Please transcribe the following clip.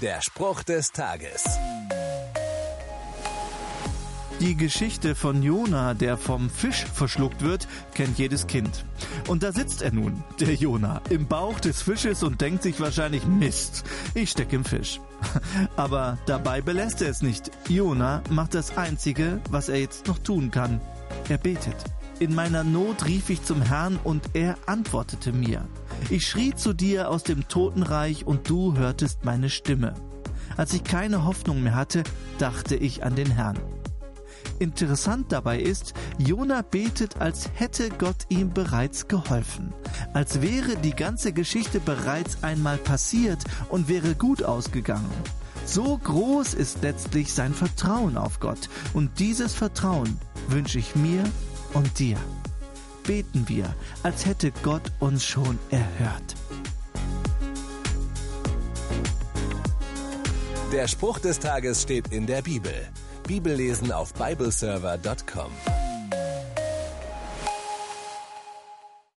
Der Spruch des Tages. Die Geschichte von Jona, der vom Fisch verschluckt wird, kennt jedes Kind. Und da sitzt er nun, der Jona, im Bauch des Fisches und denkt sich wahrscheinlich Mist, ich stecke im Fisch. Aber dabei belässt er es nicht. Jona macht das Einzige, was er jetzt noch tun kann. Er betet. In meiner Not rief ich zum Herrn und er antwortete mir. Ich schrie zu dir aus dem Totenreich und du hörtest meine Stimme. Als ich keine Hoffnung mehr hatte, dachte ich an den Herrn. Interessant dabei ist, Jona betet, als hätte Gott ihm bereits geholfen. Als wäre die ganze Geschichte bereits einmal passiert und wäre gut ausgegangen. So groß ist letztlich sein Vertrauen auf Gott. Und dieses Vertrauen wünsche ich mir und dir. Beten wir, als hätte Gott uns schon erhört. Der Spruch des Tages steht in der Bibel. Bibellesen auf bibleserver.com.